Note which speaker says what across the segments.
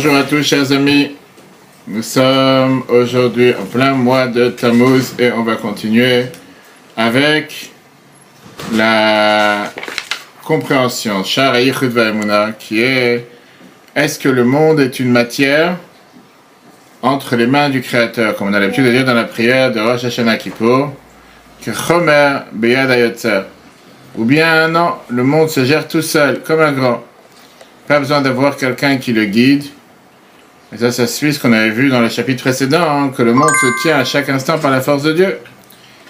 Speaker 1: Bonjour à tous, chers amis. Nous sommes aujourd'hui en plein mois de Tammuz et on va continuer avec la compréhension, qui est est-ce que le monde est une matière entre les mains du Créateur, comme on a l'habitude de dire dans la prière de Rosh Hashanah Kippur, que Chomer Beyad. Ou bien non, le monde se gère tout seul, comme un grand. Pas besoin d'avoir quelqu'un qui le guide. Et ça, ça suit ce qu'on avait vu dans le chapitre précédent, hein, que le monde se tient à chaque instant par la force de Dieu.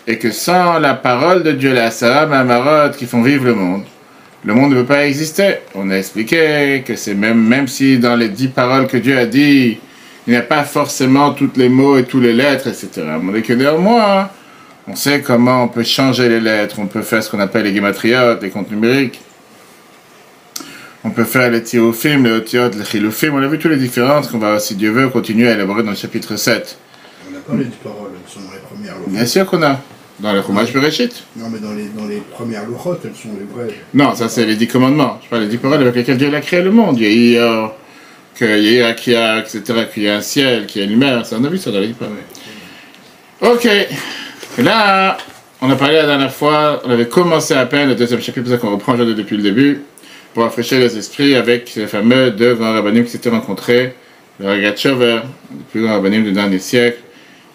Speaker 1: Et que sans la parole de Dieu, la Sarah Mamarot, qui font vivre le monde, le monde ne peut pas exister. On a expliqué que c'est même, si dans les dix paroles que Dieu a dit, il n'y a pas forcément tous les mots et toutes les lettres, etc. Mais que néanmoins, on sait comment on peut changer les lettres, on peut faire ce qu'on appelle les guématriotes, les comptes numériques. On peut faire les tirofim, les otiotes, les chilofim. On a vu toutes les différences qu'on va, si Dieu veut, continuer à élaborer dans le chapitre 7.
Speaker 2: On a parlé des paroles, elles sont dans les premières louchotes.
Speaker 1: Bien sûr qu'on a. Dans le Chumash Bereshit.
Speaker 2: Non, mais dans les, dans les premières louchotes, elles sont les vraies.
Speaker 1: Non, ça c'est les dix commandements. Je parle des dix paroles avec lesquelles Dieu a créé le monde. Il y a qu'il y a qu'il y a, etc., qu'il y a un ciel, qu'il y a une mer. Ça, on a vu ça dans les dix paroles. Ok. Et là, on a parlé la dernière fois, on avait commencé à peine le deuxième chapitre, c'est ça qu'on reprend aujourd'hui depuis le début pour rafraîchir les esprits avec les fameux deux grands rabbinim qui s'étaient rencontrés, le Ragatchover, le plus grand rabbinim du dernier siècle,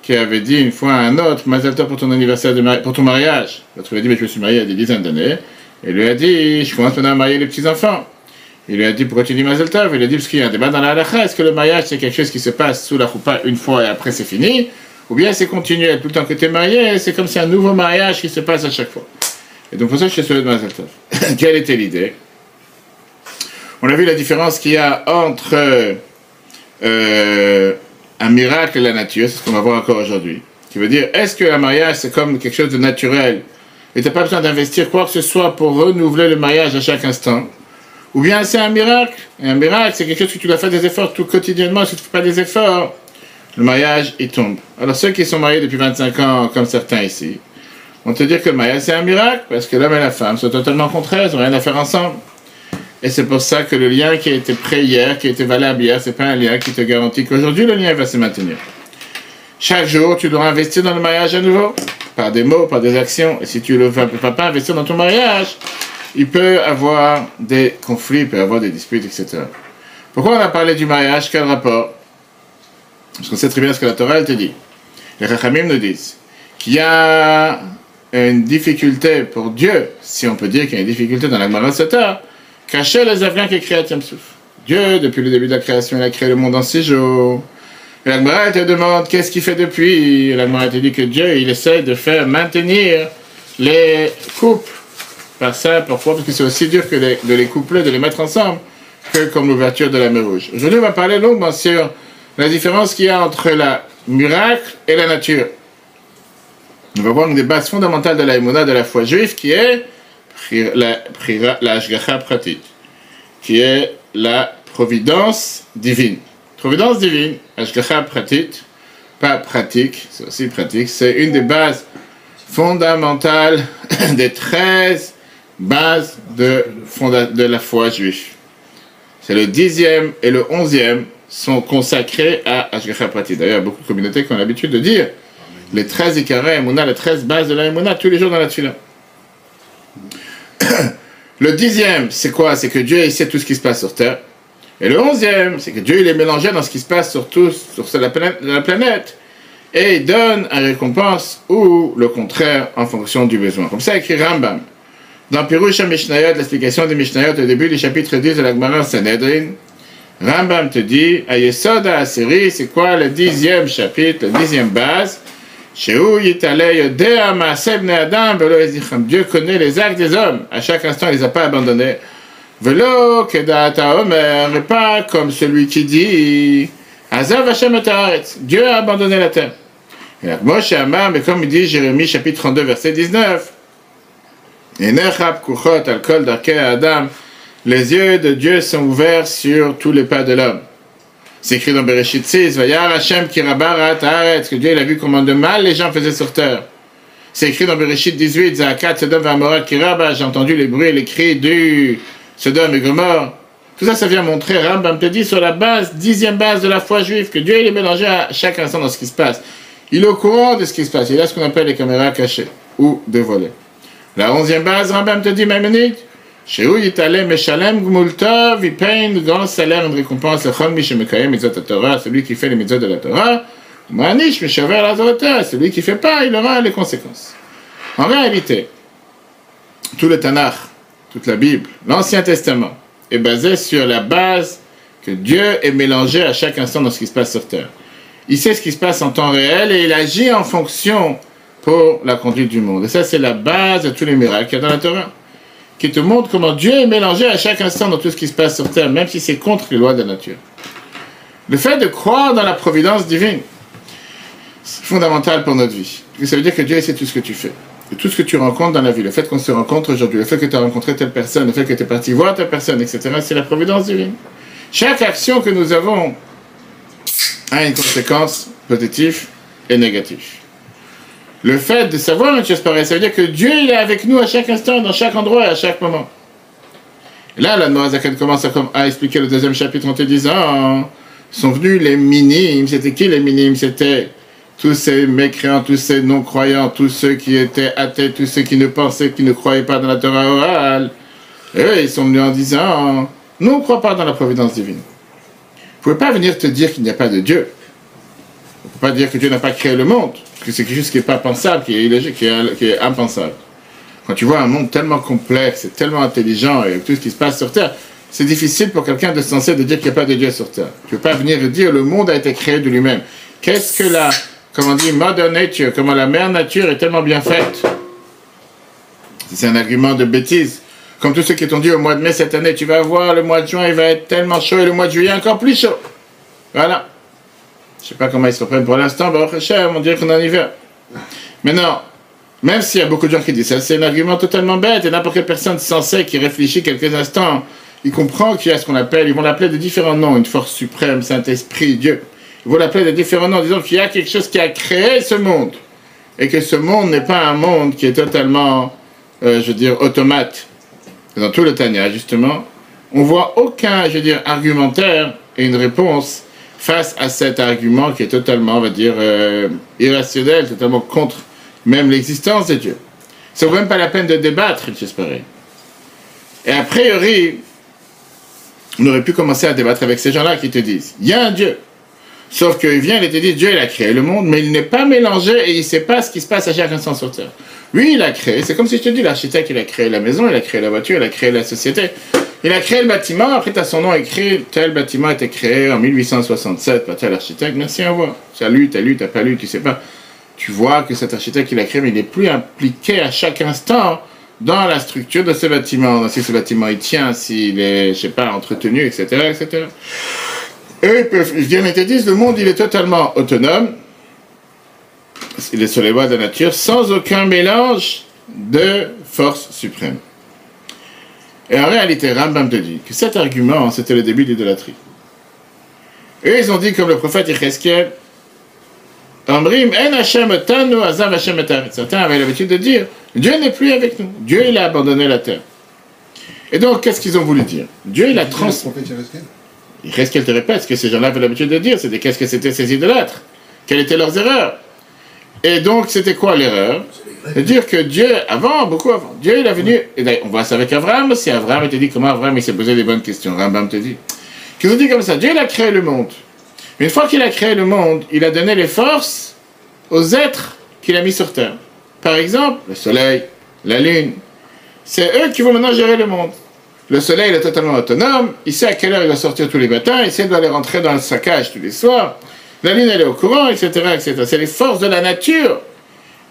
Speaker 1: qui avait dit une fois à un autre, Mazel pour ton anniversaire, pour ton mariage. L'autre lui a dit, mais je me suis marié il y a des dizaines d'années. Et lui a dit, je commence maintenant à marier les petits-enfants. Il lui a dit, pourquoi tu dis Mazel Tov? Il lui a dit, parce qu'il y a un débat dans la halakha, est-ce que le mariage c'est quelque chose qui se passe sous la choupa une fois et après c'est fini? Ou bien c'est continuel, tout le temps que tu es marié, c'est comme si un nouveau mariage qui se passe à chaque fois. Et donc pour ça, je suis souhaité de Mazel Tov. Quelle était l'idée? On a vu la différence qu'il y a entre euh, un miracle et la nature, c'est ce qu'on va voir encore aujourd'hui. Qui veut dire, est-ce que le mariage c'est comme quelque chose de naturel? Et tu n'as pas besoin d'investir quoi que ce soit pour renouveler le mariage à chaque instant Ou bien c'est un miracle? Et Un miracle, c'est quelque chose que tu dois faire des efforts tout quotidiennement. Si tu ne fais pas des efforts, le mariage, il tombe. Alors ceux qui sont mariés depuis 25 ans, comme certains ici, vont te dire que le mariage, c'est un miracle, parce que l'homme et la femme sont totalement contraires, ils n'ont rien à faire ensemble. Et c'est pour ça que le lien qui a été prêt hier, qui a été valable hier, c'est pas un lien qui te garantit qu'aujourd'hui le lien va se maintenir. Chaque jour, tu dois investir dans le mariage à nouveau, par des mots, par des actions. Et si tu ne veux pas investir dans ton mariage, il peut avoir des conflits, il peut avoir des disputes, etc. Pourquoi on a parlé du mariage? Quel rapport? Parce qu'on sait très bien ce que la Torah elle te dit. Les Rachamim nous disent qu'il y a une difficulté pour Dieu, si on peut dire qu'il y a une difficulté dans la Marasata, Cacher les avions qui créé Souf. Dieu, depuis le début de la création, il a créé le monde en six jours. Et l'Agmara te demande qu'est-ce qu'il fait depuis? Et l'Agmara te dit que Dieu, il essaie de faire maintenir les couples. Par ça, pourquoi Parce que c'est aussi dur que de les coupler, de les mettre ensemble, que comme l'ouverture de la mer Rouge. Aujourd'hui, on va parler longuement sur la différence qu'il y a entre la miracle et la nature. On va voir une des bases fondamentales de la de la foi juive, qui est la, la pratique, qui est la providence divine. Providence divine, Ashgacha pratique, pas pratique, c'est aussi pratique, c'est une des bases fondamentales des 13 bases de, la foi juive. C'est le dixième et le onzième sont consacrés à Ashgacha pratique. D'ailleurs, beaucoup de communautés qui ont l'habitude de dire les 13 Ikaré Emouna, les 13 bases de la Emouna, tous les jours dans la Tfila. Le dixième, c'est quoi? C'est que Dieu il sait tout ce qui se passe sur Terre. Et le onzième, c'est que Dieu il est mélangé dans ce qui se passe sur, sur la, planète, Et il donne une récompense ou le contraire en fonction du besoin. Comme ça écrit Rambam. Dans Pirusha Mishnayot, l'explication des Mishnayot au début du chapitre 10 de la Gemara Sanhedrin, Rambam te dit, Ayesoda série, c'est quoi le dixième chapitre, la dixième base? Dieu connaît les actes des hommes. À chaque instant, il ne les a pas abandonnés. Velo Omer, et pas comme celui qui dit Azav Hashem Dieu a abandonné la terre. Et Moshe Amar, mais comme il dit Jérémie chapitre 32 verset 19, Adam, les yeux de Dieu sont ouverts sur tous les pas de l'homme. C'est écrit dans Bereshit 6, Vayar Hashem kirabarat haaretz, que Dieu il a vu comment de mal les gens faisaient sur terre. C'est écrit dans Bereshit 18, Zakat Sodom Vamora kiraba, j'ai entendu les bruits et les cris du Sodom et Gomorre. Tout ça, ça vient montrer, Rambam te dit, sur la base, dixième base de la foi juive, que Dieu est mélangé à chaque instant dans ce qui se passe. Il est au courant de ce qui se passe. Il a ce qu'on appelle les caméras cachées ou dévoilées. La onzième base, Rambam te dit, Maïmonide, où Yitalem Meshalem Gmultov, il paye un grand salaire, une récompense, Chol Mishemekayem Mitzvot Torah, celui qui fait les mitzvot de la Torah, Manish Meshaver la Torah, celui qui fait pas, il aura les conséquences. En réalité, tout le Tanakh, toute la Bible, l'Ancien Testament, est basé sur la base que Dieu est mélangé à chaque instant dans ce qui se passe sur terre. Il sait ce qui se passe en temps réel et il agit en fonction pour la conduite du monde. Et ça, c'est la base de tous les miracles qu'il y a dans la Torah, qui te montre comment Dieu est mélangé à chaque instant dans tout ce qui se passe sur terre, même si c'est contre les lois de la nature. Le fait de croire dans la providence divine, c'est fondamental pour notre vie. Ça veut dire que Dieu sait tout ce que tu fais. Et tout ce que tu rencontres dans la vie, le fait qu'on se rencontre aujourd'hui, le fait que tu as rencontré telle personne, le fait que tu es parti voir telle personne, etc., c'est la providence divine. Chaque action que nous avons a une conséquence positive et négative. Le fait de savoir une chose ça veut dire que Dieu est avec nous à chaque instant, dans chaque endroit à chaque moment. Là, la Noazaken commence à, expliquer le deuxième chapitre en te disant sont venus les minimes. C'était qui les minimes? C'était tous ces mécréants, tous ces non-croyants, tous ceux qui étaient athées, tous ceux qui ne pensaient, qui ne croyaient pas dans la Torah orale. Et eux, ils sont venus en disant Nous, on ne croit pas dans la providence divine. Vous ne pouvez pas venir te dire qu'il n'y a pas de Dieu. On ne peut pas dire que Dieu n'a pas créé le monde, parce que c'est quelque chose qui n'est pas pensable, qui est est, qui est impensable. Quand tu vois un monde tellement complexe et tellement intelligent et tout ce qui se passe sur Terre, c'est difficile pour quelqu'un de censé de dire qu'il n'y a pas de Dieu sur Terre. Tu ne peux pas venir dire le monde a été créé de lui-même. Qu'est-ce que la, comment on dit, mother nature, comment la mère nature est tellement bien faite? C'est un argument de bêtise. Comme tous ceux qui t'ont dit au mois de mai cette année, tu vas voir, le mois de juin, il va être tellement chaud et le mois de juillet encore plus chaud. Voilà. Je sais pas comment ils se reprennent pour l'instant, on dirait qu'on est en hiver. Mais non, même s'il y a beaucoup de gens qui disent ça, c'est un argument totalement bête et n'importe quelle personne sensée qui réfléchit quelques instants, il comprend qu'il y a ce qu'on appelle, ils vont l'appeler de différents noms, une force suprême, Saint-Esprit, Dieu. Ils vont l'appeler de différents noms, disant qu'il y a quelque chose qui a créé ce monde. Et que ce monde n'est pas un monde qui est totalement, euh, je veux dire, automate dans tout le Tanya, justement, on voit aucun, je veux dire, argumentaire et une réponse face à cet argument qui est totalement, on va dire, euh, irrationnel, totalement contre même l'existence de Dieu. Ça vaut même pas la peine de débattre, j'espère. Et a priori, on aurait pu commencer à débattre avec ces gens-là qui te disent, il y a un Dieu. Sauf qu'il vient et te dit, Dieu, il a créé le monde, mais il n'est pas mélangé et il ne sait pas ce qui se passe à chaque instant sur Terre. Lui, il a créé, c'est comme si je te dis, l'architecte, il a créé la maison, il a créé la voiture, il a créé la société. Il a créé le bâtiment, après as son nom écrit, tel bâtiment a été créé en 1867 par tel architecte, merci, à vous. Tu as lu, tu as lu, tu n'as pas lu, tu sais pas. Tu vois que cet architecte qu'il a créé, mais il n'est plus impliqué à chaque instant dans la structure de ce bâtiment, si ce bâtiment il tient, s'il est, je sais pas, entretenu, etc., etc. Eux, ils peuvent, ils viennent et te disent, le monde, il est totalement autonome, il est sur les voies de la nature, sans aucun mélange de force suprême. Et en réalité, Rambam te dit que cet argument, c'était le début de l'idolâtrie. Eux, ils ont dit, comme le prophète Yecheskel, Amrim, en Hashem tanu, azav Hashem Certains avaient l'habitude de dire, Dieu n'est plus avec nous. Dieu, il a abandonné la terre. Et donc, qu'est-ce qu'ils ont voulu dire? Dieu, il a trans... Yecheskel te répète ce que ces gens-là avaient l'habitude de dire, c'était qu'est-ce que c'était ces idolâtres? Quelles étaient leurs erreurs? Et donc, c'était quoi l'erreur dire que Dieu, avant, beaucoup avant, Dieu il est venu, et on voit ça avec Abraham aussi, Abraham te dit comment Abraham il s'est posé des bonnes questions, Rambam te dit. Qu'ils ont dit comme ça, Dieu il a créé le monde. Mais une fois qu'il a créé le monde, il a donné les forces aux êtres qu'il a mis sur terre. Par exemple, le soleil, la lune. C'est eux qui vont maintenant gérer le monde. Le soleil il est totalement autonome, il sait à quelle heure il va sortir tous les matins, il sait d'aller rentrer dans le saccage tous les soirs. La Lune, elle est au courant, etc. etc. C'est les forces de la nature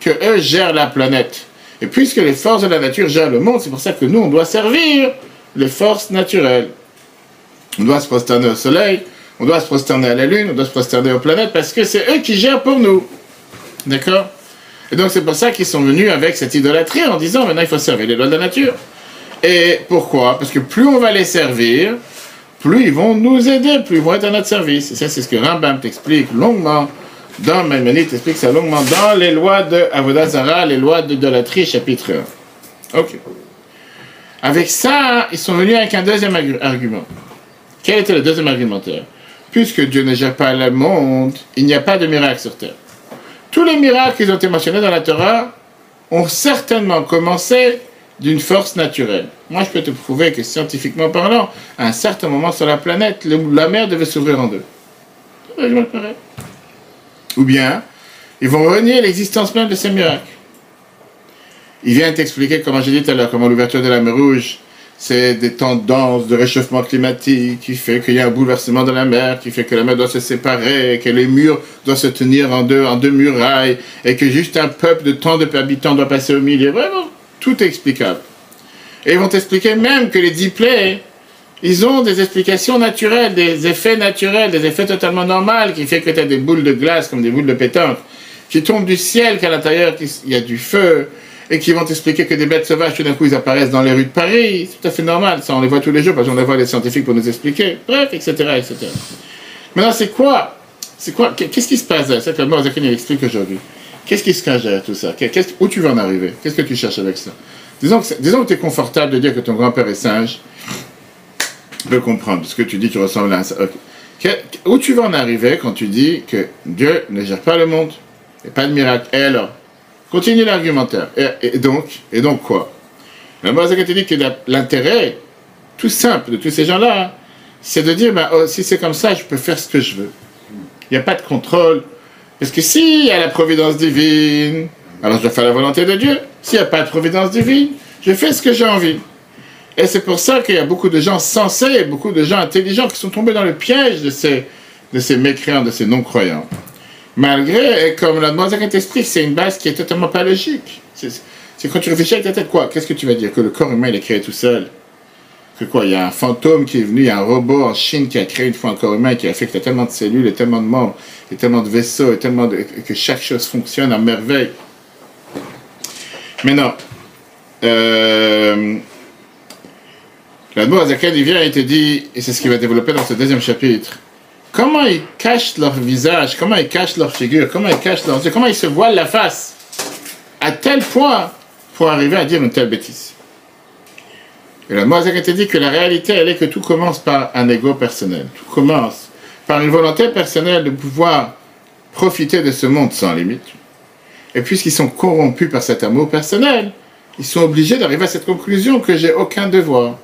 Speaker 1: que eux gèrent la planète. Et puisque les forces de la nature gèrent le monde, c'est pour ça que nous, on doit servir les forces naturelles. On doit se prosterner au soleil, on doit se prosterner à la Lune, on doit se prosterner aux planètes, parce que c'est eux qui gèrent pour nous. D'accord? Et donc c'est pour ça qu'ils sont venus avec cette idolâtrie en disant maintenant il faut servir les lois de la nature. Et pourquoi? Parce que plus on va les servir, plus ils vont nous aider, plus ils vont être à notre service. Et ça, c'est ce que Rambam t'explique longuement dans Maïmonide, t'explique ça longuement dans les lois de Avodazara, les lois d'idolâtrie, chapitre 1. Ok. Avec ça, ils sont venus avec un deuxième argument. Quel était le deuxième argumentaire? Puisque Dieu ne gère pas le monde, il n'y a pas de miracle sur terre. Tous les miracles qui ont été mentionnés dans la Torah ont certainement commencé d'une force naturelle. Moi, je peux te prouver que scientifiquement parlant, à un certain moment sur la planète, la mer devait s'ouvrir en deux. Ou bien, ils vont renier l'existence même de ces miracles. Il vient t'expliquer, comme j'ai dit tout à l'heure, comment l'ouverture de la mer Rouge, c'est des tendances de réchauffement climatique qui fait qu'il y a un bouleversement de la mer, qui fait que la mer doit se séparer, que les murs doivent se tenir en deux, en deux murailles, et que juste un peuple de tant de habitants doit passer au milieu. Vraiment, tout est explicable. Et ils vont t'expliquer même que les dix ils ont des explications naturelles, des effets naturels, des effets totalement normaux, qui fait que tu as des boules de glace comme des boules de pétanque, qui tombent du ciel, qu'à l'intérieur, il y a du feu, et qui vont t'expliquer que des bêtes sauvages, tout d'un coup, ils apparaissent dans les rues de Paris. C'est tout à fait normal. Ça, on les voit tous les jours, parce qu'on les voit les scientifiques pour nous expliquer. Bref, etc., etc. Maintenant, c'est quoi? C'est quoi? Qu'est-ce qui se passe? C'est que il explique aujourd'hui. Qu'est-ce qui se cache derrière tout ça? Où tu veux en arriver? Qu'est-ce que tu cherches avec ça? Disons que, disons tu es confortable de dire que ton grand-père est singe. Je peux comprendre, parce que tu dis tu ressembles à un singe. Où tu vas en arriver quand tu dis que Dieu ne gère pas le monde? A pas de miracle. Et alors? Continue l'argumentaire. Et, donc, et donc quoi? La base te dit que l'intérêt, tout simple de tous ces gens-là, c'est de dire, bah, oh, si c'est comme ça, je peux faire ce que je veux. Il n'y a pas de contrôle. Parce que s'il y a la providence divine, alors je faire la volonté de Dieu. S'il n'y a pas de providence divine, je fais ce que j'ai envie. Et c'est pour ça qu'il y a beaucoup de gens sensés, beaucoup de gens intelligents qui sont tombés dans le piège de ces, de mécréants, de ces non-croyants. Malgré, comme la demoiselle t'explique, c'est une base qui est totalement pas logique. C'est quand tu réfléchis avec ta tête, quoi Qu'est-ce que tu vas dire? Que le corps humain, il est créé tout seul Il y a un fantôme qui est venu, il y a un robot en Chine qui a créé une fois un corps humain, qui a fait tellement de cellules, et tellement de membres, et tellement de vaisseaux, et tellement de, que chaque chose fonctionne à merveille. Maintenant, euh, la demoiselle, il vient et te dit, et c'est ce qu'il va développer dans ce deuxième chapitre, comment ils cachent leur visage, comment ils cachent leur figure, comment ils cachent leur comment ils se voilent la face, à tel point pour arriver à dire une telle bêtise? Et la Moisek te dit que la réalité, elle est que tout commence par un ego personnel. Tout commence par une volonté personnelle de pouvoir profiter de ce monde sans limite. Et puisqu'ils sont corrompus par cet amour personnel, ils sont obligés d'arriver à cette conclusion que j'ai aucun devoir.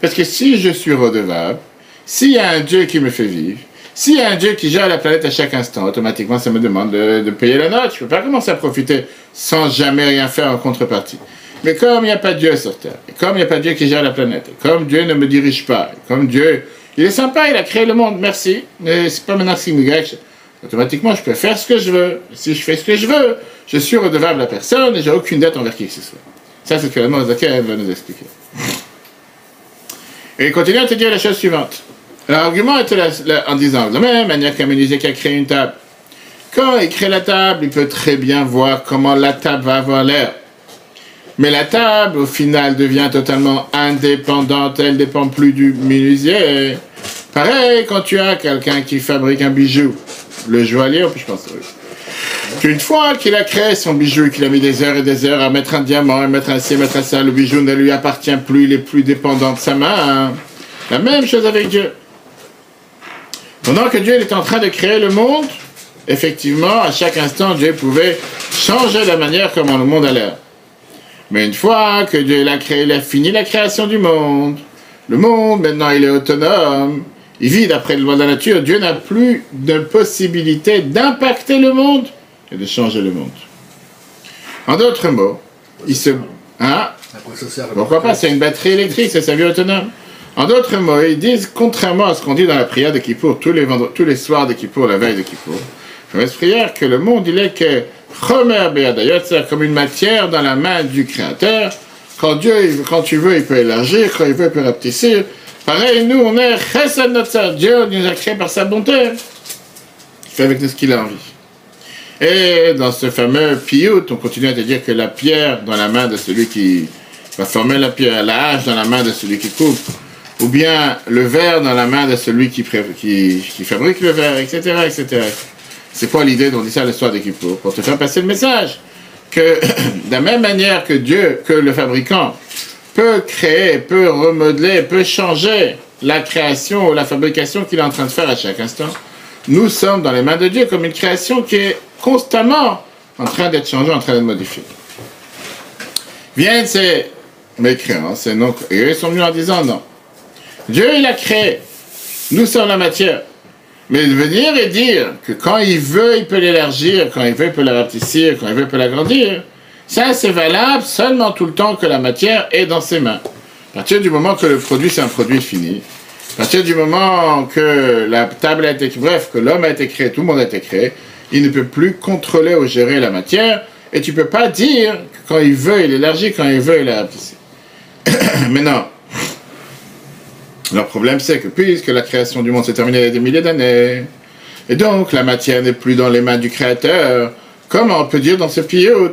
Speaker 1: Parce que si je suis redevable, s'il y a un Dieu qui me fait vivre, s'il y a un Dieu qui gère la planète à chaque instant, automatiquement ça me demande de, payer la note. Je ne peux pas commencer à profiter sans jamais rien faire en contrepartie. Mais comme il n'y a pas Dieu sur Terre, et comme il n'y a pas Dieu qui gère la planète, et comme Dieu ne me dirige pas, et comme Dieu, il est sympa, il a créé le monde, merci, mais c'est pas maintenant qu'il me Automatiquement, je peux faire ce que je veux. si je fais ce que je veux, je suis redevable à personne et j'ai aucune dette envers qui que ce soit. Ça, c'est ce que la va nous expliquer. Et il continue à te dire la chose suivante. L'argument était en disant, de la même manière qu'un menuisier qui a créé une table, quand il crée la table, il peut très bien voir comment la table va avoir l'air. Mais la table, au final, devient totalement indépendante, elle ne dépend plus du menuisier. Pareil, quand tu as quelqu'un qui fabrique un bijou, le joaillier, je pense, qu'une fois qu'il a créé son bijou qu'il a mis des heures et des heures à mettre un diamant, à mettre un ci, à mettre un ça, le bijou ne lui appartient plus, il est plus dépendant de sa main. La même chose avec Dieu. Pendant que Dieu est en train de créer le monde, effectivement, à chaque instant, Dieu pouvait changer la manière comment le monde a l'air. Mais une fois que Dieu l'a créé, il a fini la création du monde. Le monde, maintenant, il est autonome. Il vit d'après le loi de la nature. Dieu n'a plus de possibilité d'impacter le monde et de changer le monde. En d'autres mots, il se... Hein? Pourquoi pas? C'est une batterie électrique, c'est sa vie autonome. En d'autres mots, ils disent, contrairement à ce qu'on dit dans la prière de Kippour, tous les, tous les soirs de Kippour, la veille de Kippour, la prière, que le monde, il est que c'est comme une matière dans la main du Créateur. Quand Dieu, quand tu veux, il peut élargir, quand il veut, il peut rapetissir. Pareil, nous, on est Chesed notre Dieu nous a créés par sa bonté. Il fait avec nous ce qu'il a envie. Et dans ce fameux piout, on continue à te dire que la pierre dans la main de celui qui va former la pierre, la hache dans la main de celui qui coupe, ou bien le verre dans la main de celui qui, qui, fabrique le verre, etc. etc. C'est quoi l'idée dont dit ça l'histoire d'équipe Pour te faire passer le message que de la même manière que Dieu, que le fabricant, peut créer, peut remodeler, peut changer la création ou la fabrication qu'il est en train de faire à chaque instant. Nous sommes dans les mains de Dieu comme une création qui est constamment en train d'être changée, en train d'être modifiée. Viennent ces mécréants, ces non et eux sont venus en disant non. Dieu, il a créé. Nous sommes la matière. Mais de venir et dire que quand il veut, il peut l'élargir, quand il veut, il peut la rapetissir, quand il veut, il peut l'agrandir, ça c'est valable seulement tout le temps que la matière est dans ses mains. À partir du moment que le produit c'est un produit fini, à partir du moment que la table a été bref, que l'homme a été créé, tout le monde a été créé, il ne peut plus contrôler ou gérer la matière, et tu ne peux pas dire que quand il veut, il élargit, quand il veut, il la Mais non. Le problème, c'est que puisque la création du monde s'est terminée il y a des milliers d'années, et donc la matière n'est plus dans les mains du Créateur, comment on peut dire dans ce piyut,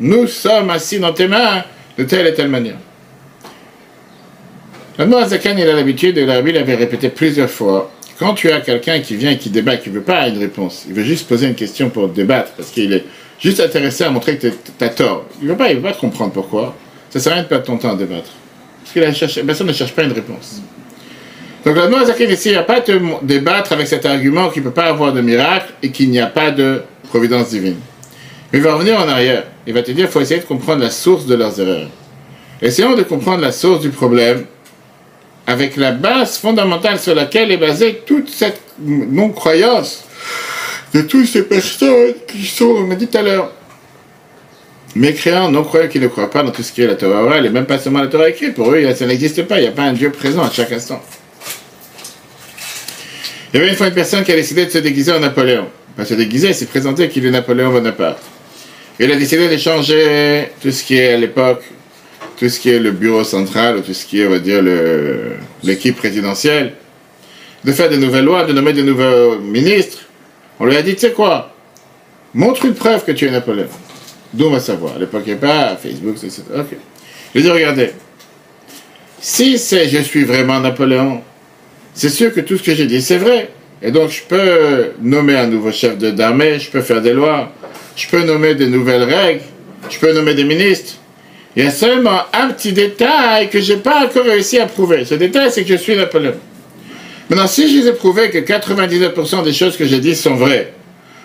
Speaker 1: nous sommes assis dans tes mains de telle et telle manière. Le Zakan, il a l'habitude, et la Bible avait répété plusieurs fois, quand tu as quelqu'un qui vient et qui débat, qui ne veut pas une réponse, il veut juste poser une question pour débattre, parce qu'il est juste intéressé à montrer que tu as tort. Il ne veut, pas, il veut pas te comprendre pourquoi. Ça ne sert à rien de perdre ton temps à débattre. Parce que personne ne cherche pas une réponse. Donc la Zakan ici, il ne va pas te débattre avec cet argument qu'il ne peut pas avoir de miracle et qu'il n'y a pas de providence divine. Il va revenir en arrière. Il va te dire qu'il faut essayer de comprendre la source de leurs erreurs. Essayons de comprendre la source du problème avec la base fondamentale sur laquelle est basée toute cette non-croyance de toutes ces personnes qui sont, on m'a dit tout à l'heure, mécréants, non-croyants qui ne croient pas dans tout ce qui est la Torah orale et même pas seulement la Torah écrite. Pour eux, ça n'existe pas, il n'y a pas un Dieu présent à chaque instant. Il y avait une fois une personne qui a décidé de se déguiser en Napoléon. Pas se déguiser, il s'est présenté qu'il est Napoléon Bonaparte. Il a décidé de changer tout ce qui est à l'époque tout ce qui est le bureau central, ou tout ce qui est, on va dire, l'équipe présidentielle, de faire des nouvelles lois, de nommer des nouveaux ministres. On lui a dit, tu sais quoi, montre une preuve que tu es Napoléon. D'où on va savoir. À l'époque, il n'y a pas Facebook, etc. Ok. Je dit, regardez, si c'est je suis vraiment Napoléon, c'est sûr que tout ce que j'ai dit, c'est vrai. Et donc, je peux nommer un nouveau chef d'armée, je peux faire des lois, je peux nommer des nouvelles règles, je peux nommer des ministres. Il y a seulement un petit détail que je n'ai pas encore réussi à prouver. Ce détail, c'est que je suis Napoléon. Maintenant, si je vous ai prouvé que 99% des choses que j'ai dites sont vraies,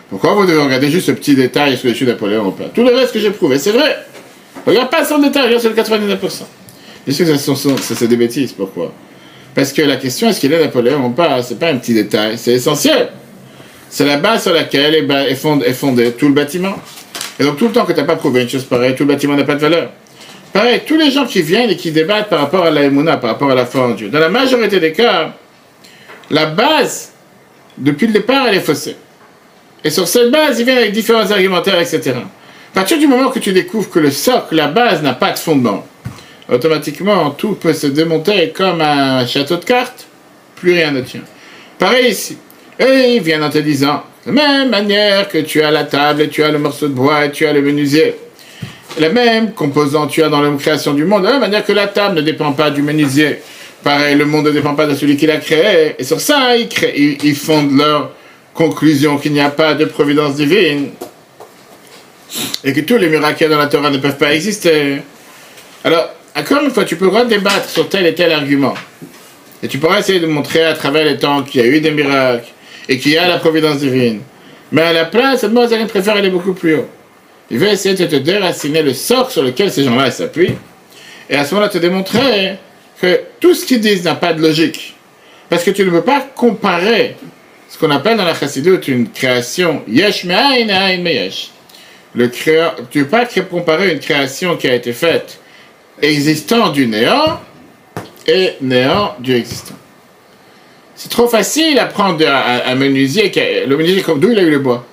Speaker 1: pourquoi vous devez regarder juste ce petit détail, est-ce que je suis Napoléon ou pas Tout le reste que j'ai prouvé, c'est vrai. Regarde pas son détail, regarde sur le 99%. Bien sûr que c'est des bêtises, pourquoi? Parce que la question, est-ce qu'il est Napoléon ou pas, c'est pas un petit détail, c'est essentiel. C'est la base sur laquelle est fondé tout le bâtiment. Et donc tout le temps que tu n'as pas prouvé une chose pareille, tout le bâtiment n'a pas de valeur. Pareil, tous les gens qui viennent et qui débattent par rapport à la par rapport à la foi en Dieu, dans la majorité des cas, la base, depuis le départ, elle est faussée. Et sur cette base, ils viennent avec différents argumentaires, etc. À partir du moment que tu découvres que le socle, la base n'a pas de fondement, automatiquement, tout peut se démonter comme un château de cartes, plus rien ne tient. Pareil ici. Et ils viennent en te disant, de la même manière que tu as la table et tu as le morceau de bois et tu as le menuisier, la même composante tu as dans la création du monde, de la même manière que la table ne dépend pas du menuisier. Pareil, le monde ne dépend pas de celui qui l'a créé. Et sur ça, ils, fondent leur conclusion qu'il n'y a pas de providence divine. Et que tous les miracles dans la Torah ne peuvent pas exister. Alors, encore une fois, tu pourras débattre sur tel et tel argument. Et tu pourras essayer de montrer à travers les temps qu'il y a eu des miracles et qu'il y a la providence divine. Mais à la place, Mozart préfère aller beaucoup plus haut. Il veut essayer de te déraciner le socle sur lequel ces gens-là s'appuient. Et à ce moment-là, te démontrer que tout ce qu'ils disent n'a pas de logique. Parce que tu ne peux pas comparer ce qu'on appelle dans la chassidoute une création yesh me'ain me'yesh. Le créa... Tu ne peux pas comparer une création qui a été faite existant du néant et néant du existant. C'est trop facile à prendre un, menuisier. Le menuisier, d'où il a eu le bois?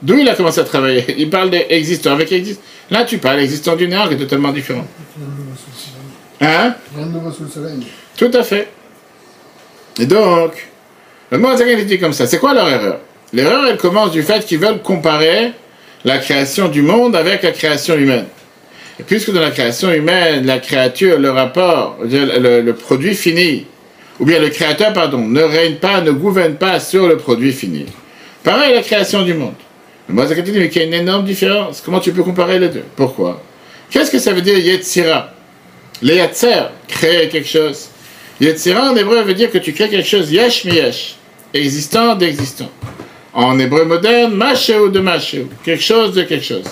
Speaker 1: D'où il a commencé à travailler? Il parle d'existant avec existant. Là, tu parles d'existant du néant qui est totalement différent. Hein? Tout à fait. Et donc, le mot est dit comme ça. C'est quoi leur erreur? L'erreur, elle commence du fait qu'ils veulent comparer la création du monde avec la création humaine. Et puisque dans la création humaine, la créature, le rapport, le, le produit fini, ou bien le créateur, pardon, ne règne pas, ne gouverne pas sur le produit fini. Pareil, la création du monde. Moi, ça dit, mais qu'il y a une énorme différence. Comment tu peux comparer les deux? Pourquoi? Qu'est-ce que ça veut dire Yetzira Les Yetzer, créer quelque chose. Yetzira en hébreu veut dire que tu crées quelque chose yesh yesh, existant d'existant. En hébreu moderne, macheu de macheu, quelque chose de quelque chose.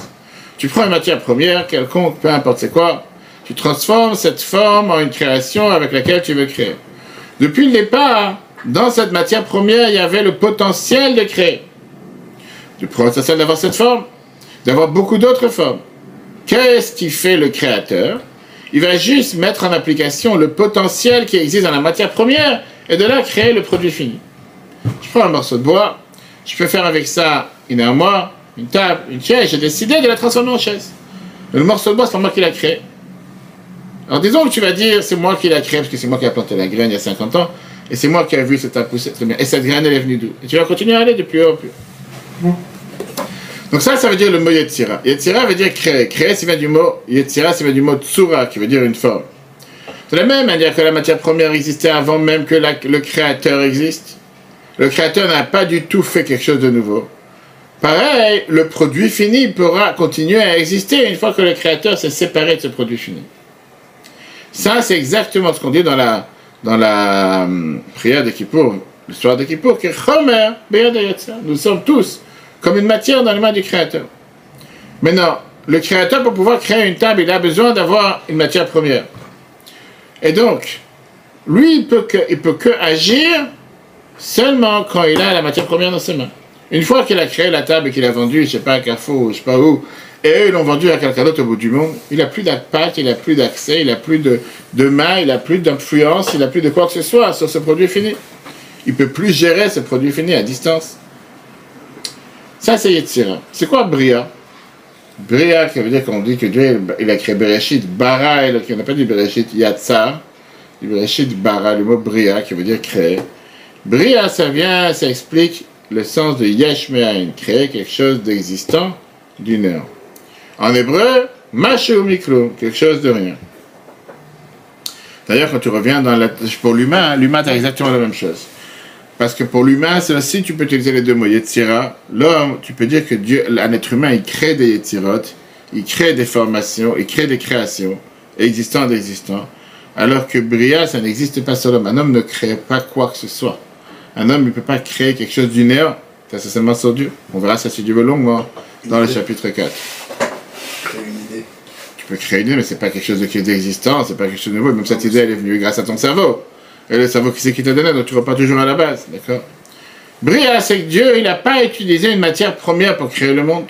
Speaker 1: Tu prends une matière première, quelconque, peu importe c'est quoi, tu transformes cette forme en une création avec laquelle tu veux créer. Depuis le départ, dans cette matière première, il y avait le potentiel de créer. Le potentiel d'avoir cette forme, d'avoir beaucoup d'autres formes. Qu'est-ce qui fait le créateur? Il va juste mettre en application le potentiel qui existe dans la matière première et de là créer le produit fini. Je prends un morceau de bois, je peux faire avec ça une armoire, une table, une chaise, j'ai décidé de la transformer en chaise. le morceau de bois, c'est moi qui l'a créé. Alors disons que tu vas dire, c'est moi qui l'a créé parce que c'est moi qui ai planté la graine il y a 50 ans, et c'est moi qui ai vu cette poussé, et cette graine elle est venue d'où? Et tu vas continuer à aller de plus haut en plus. Donc ça, ça veut dire le mot Yetzira. Yetzira veut dire créer. Créer, ça vient du mot Yetzira, ça vient du mot Tsura, qui veut dire une forme. De la même manière que la matière première existait avant même que le créateur existe, le créateur n'a pas du tout fait quelque chose de nouveau. Pareil, le produit fini pourra continuer à exister une fois que le créateur s'est séparé de ce produit fini. Ça, c'est exactement ce qu'on dit dans la, dans la hum, prière de Kippour, l'histoire de Kippour, que nous sommes tous comme une matière dans les mains du Créateur. Maintenant, le Créateur, pour pouvoir créer une table, il a besoin d'avoir une matière première. Et donc, lui, il peut peut que agir seulement quand il a la matière première dans ses mains. Une fois qu'il a créé la table et qu'il a vendu, je sais pas à Carrefour, je sais pas où, et eux, ils l'ont vendu à quelqu'un d'autre au bout du monde, il n'a plus d'impact, il n'a plus d'accès, il n'a plus de, de main, il n'a plus d'influence, il n'a plus de quoi que ce soit sur ce produit fini. Il ne peut plus gérer ce produit fini à distance. Ça, c'est Yetzira. C'est quoi Bria? Bria, qui veut dire qu'on dit que Dieu il a créé Bereshit, Bara, qui n'a pas dit Bereshit, Yatsar. Bereshit, Bara, le mot Bria, qui veut dire créer. Bria, ça vient, ça explique le sens de Yesh créer quelque chose d'existant d'une heure. En hébreu, Mashe Miklo, quelque chose de rien. D'ailleurs, quand tu reviens dans pour l'humain, l'humain a exactement la même chose. Parce que pour l'humain, c'est aussi, tu peux utiliser les deux mots, Yetzira. L'homme, tu peux dire que Dieu, un être humain, il crée des Yetzirot, il crée des formations, il crée des créations, existantes d'existants. Alors que Bria, ça n'existe pas sur l'homme. Un homme ne crée pas quoi que ce soit. Un homme ne peut pas créer quelque chose d'une heure, ça c'est seulement sur Dieu. On verra ça si Dieu veut longuement dans le chapitre 4.
Speaker 2: Créer une idée.
Speaker 1: Tu peux créer une idée, mais c'est pas quelque chose de qui est existant, c'est pas quelque chose de nouveau. Même cette idée, elle est venue grâce à ton cerveau. Et le cerveau qui c'est qui t'a donné, donc tu repars toujours à la base, d'accord? Bria, c'est que Dieu, il n'a pas utilisé une matière première pour créer le monde.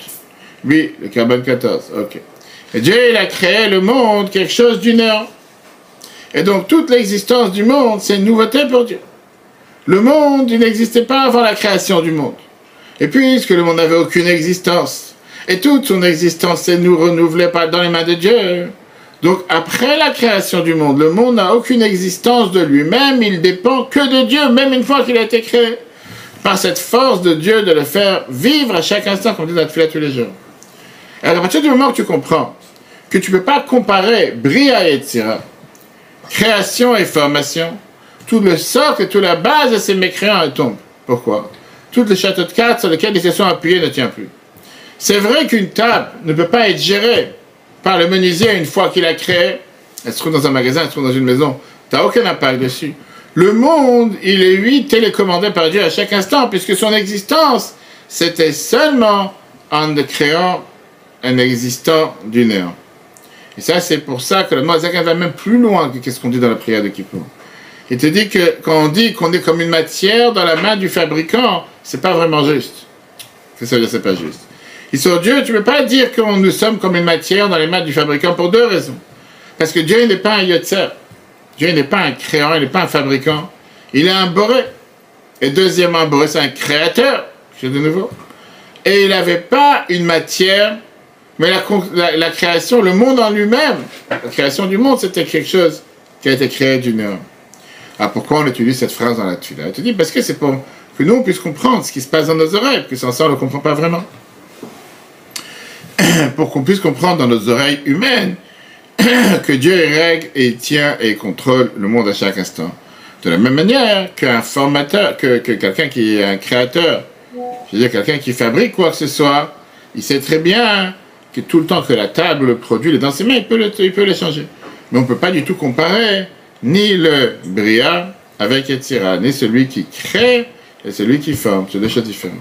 Speaker 1: Lui, le carbone 14, ok. Et Dieu, il a créé le monde, quelque chose d'une heure. Et donc, toute l'existence du monde, c'est une nouveauté pour Dieu. Le monde, il n'existait pas avant la création du monde. Et puisque le monde n'avait aucune existence, et toute son existence s'est nous renouvelée dans les mains de Dieu, donc après la création du monde, le monde n'a aucune existence de lui-même, il dépend que de Dieu, même une fois qu'il a été créé. Par cette force de Dieu de le faire vivre à chaque instant, comme dit la tous les jours. Alors à partir du moment où tu comprends que tu ne peux pas comparer Bria et Tzira, création et formation, tout le socle et toute la base de ces mécréants tombent. Pourquoi? Tout le château de cartes sur lequel ils se sont appuyés ne tient plus. C'est vrai qu'une table ne peut pas être gérée par le menuisier une fois qu'il a créé, elle se trouve dans un magasin, elle se trouve dans une maison, tu n'as aucun impact dessus. Le monde, il est lui télécommandé par Dieu à chaque instant, puisque son existence, c'était seulement en créant un existant d'une heure. Et ça, c'est pour ça que le Mozakin va même plus loin que ce qu'on dit dans la prière de Kippour. Il te dit que quand on dit qu'on est comme une matière dans la main du fabricant, c'est pas vraiment juste. C'est ça c'est pas juste. Et sur Dieu, tu ne peux pas dire que nous sommes comme une matière dans les mains du fabricant pour deux raisons. Parce que Dieu n'est pas un yotzer. Dieu n'est pas un créant, il n'est pas un fabricant. Il est un boré. Et deuxièmement, un boré, c'est un créateur. Je de nouveau. Et il n'avait pas une matière, mais la, création, le monde en lui-même, la création du monde, c'était quelque chose qui a été créé d'une heure. Alors pourquoi on utilise cette phrase dans la tuile Il te dit parce que c'est pour que nous on puisse comprendre ce qui se passe dans nos oreilles, que sans ça on ne comprend pas vraiment. pour qu'on puisse comprendre dans nos oreilles humaines que Dieu règle et tient et contrôle le monde à chaque instant. De la même manière qu'un formateur, que, quelqu'un qui est un créateur, je veux dire quelqu'un qui fabrique quoi que ce soit, il sait très bien que tout le temps que la table, le produit est dans ses mains, il peut il peut changer. Mais on ne peut pas du tout comparer ni le Bria avec Etira, ni celui qui crée et celui qui forme. C'est deux choses différentes.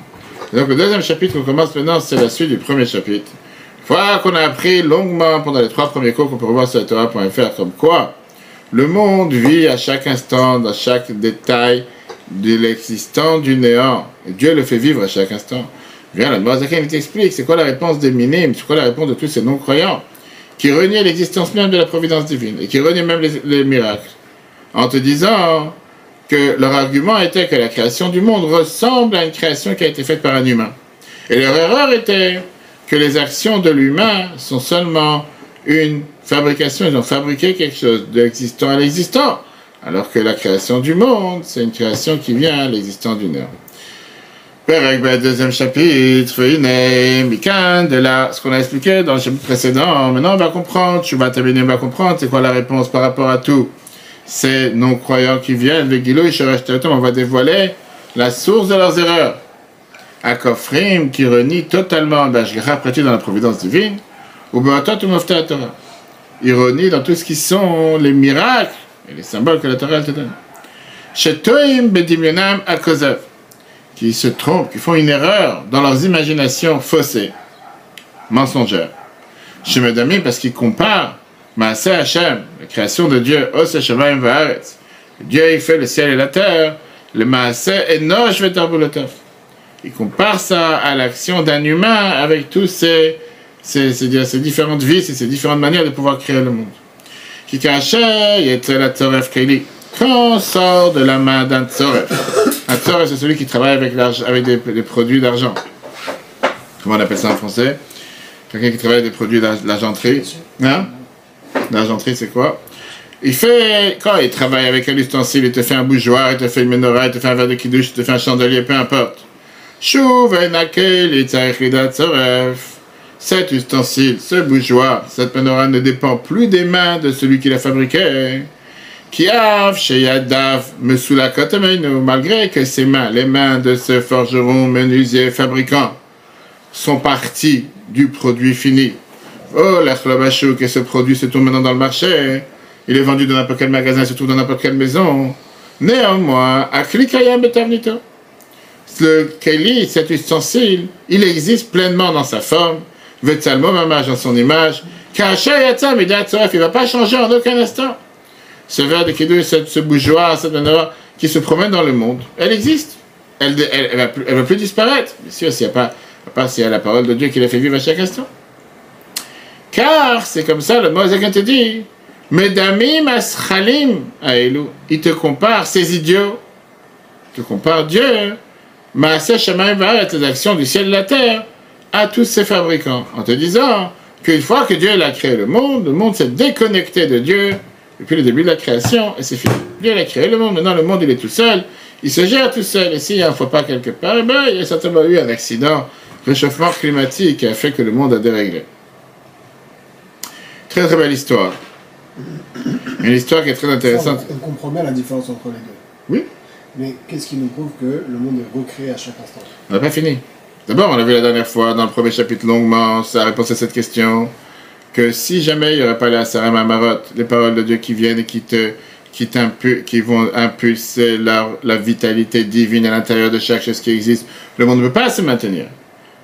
Speaker 1: donc le deuxième chapitre qu'on commence maintenant, c'est la suite du premier chapitre. Voilà qu'on a appris longuement pendant les trois premiers cours qu'on peut revoir sur Torah.fr, comme quoi le monde vit à chaque instant, dans chaque détail de l'existence du néant. Et Dieu le fait vivre à chaque instant. Viens, la Moazakin, il t'explique c'est quoi la réponse des minimes, c'est quoi la réponse de tous ces non-croyants? Qui renient l'existence même de la providence divine et qui renient même les, miracles. En te disant que leur argument était que la création du monde ressemble à une création qui a été faite par un humain. Et leur erreur était que les actions de l'humain sont seulement une fabrication. Ils ont fabriqué quelque chose de l'existant à l'existant. Alors que la création du monde, c'est une création qui vient à l'existence du néant. Ben, deuxième chapitre, de là, ce qu'on a expliqué dans le chapitre précédent, maintenant on va comprendre, tu vas terminer, on va comprendre, c'est quoi la réponse par rapport à tout? Ces non-croyants qui viennent, le guilou, on va dévoiler la source de leurs erreurs. Akofrim, qui renie totalement Bashgacha prêté dans la providence divine, ou Beatot ou Torah. Ironie dans tout ce qui sont les miracles et les symboles que la Torah te donne. Shetoim bedimionam akozav qui se trompent, qui font une erreur dans leurs imaginations faussées, mensongères. Chez Medami, parce qu'ils comparent Maaseh Hashem, la création de Dieu, Os Hashemayim Vaaretz. Dieu, il fait le ciel et la terre, le Maaseh et Nosh Vetarbulotov. Il compare ça à l'action d'un humain avec tous ces, ces, ces, ces différentes vies et ces différentes manières de pouvoir créer le monde. Qui la Keli quand on sort de la main d'un tzoref, un tzoref c'est celui qui travaille avec, avec des, produits d'argent. Comment on appelle ça en français? Quelqu'un qui travaille avec des produits d'argenterie. Hein? L'argenterie c'est quoi? Il fait, quand il travaille avec un ustensile, il te fait un bougeoir, il te fait une menorah, il te fait un verre de kidouche, il te fait un chandelier, peu importe. Cet ustensile, ce bougeoir, cette menorah ne dépend plus des mains de celui qui l'a fabriqué malgré que ses mains, les mains de ce forgeron, menuisier, fabricant, sont parties du produit fini. Oh, l'achlavachou, que ce produit se trouve maintenant dans le marché. Il est vendu dans n'importe quel magasin, il se trouve dans n'importe quelle maison. Néanmoins, à Betavnito, le Keli, cet ustensile, il existe pleinement dans sa forme, Vetsalmo, mamage dans son image, Kacha Yatzam, il ne va pas changer en aucun instant? Ce verre de Kidou, ce bougeoir, cette qui se promène dans le monde, elle existe. Elle ne va, plus, disparaître. Bien sûr, s'il n'y a pas, pas s'il y a la parole de Dieu qui l'a fait vivre à chaque instant. Car c'est comme ça, le Moïse te dit, Medamim aschalim aelou, il te compare, ces idiots, il te compare Dieu, Maaseh Shemaim tes actions du ciel et de la terre, à tous ses fabricants, en te disant qu'une fois que Dieu a créé le monde, le monde s'est déconnecté de Dieu, depuis le début de la création, et c'est fini. Dieu a créé le monde, maintenant le monde il est tout seul, il se gère tout seul, et s'il y a un faux pas quelque part, eh ben, il y a certainement eu un accident, réchauffement climatique qui a fait que le monde a déréglé. Très très belle histoire. Une histoire qui est très intéressante.
Speaker 2: On, comprend bien la différence entre les deux.
Speaker 1: Oui.
Speaker 2: Mais qu'est-ce qui nous prouve que le monde est recréé à chaque instant?
Speaker 1: On n'a pas fini. D'abord, on l'a vu la dernière fois, dans le premier chapitre longuement, ça réponse à cette question que si jamais il n'y aurait pas la Sarah Marot, les paroles de Dieu qui viennent et qui te qui, qui vont impulser la vitalité divine à l'intérieur de chaque chose qui existe, le monde ne peut pas se maintenir.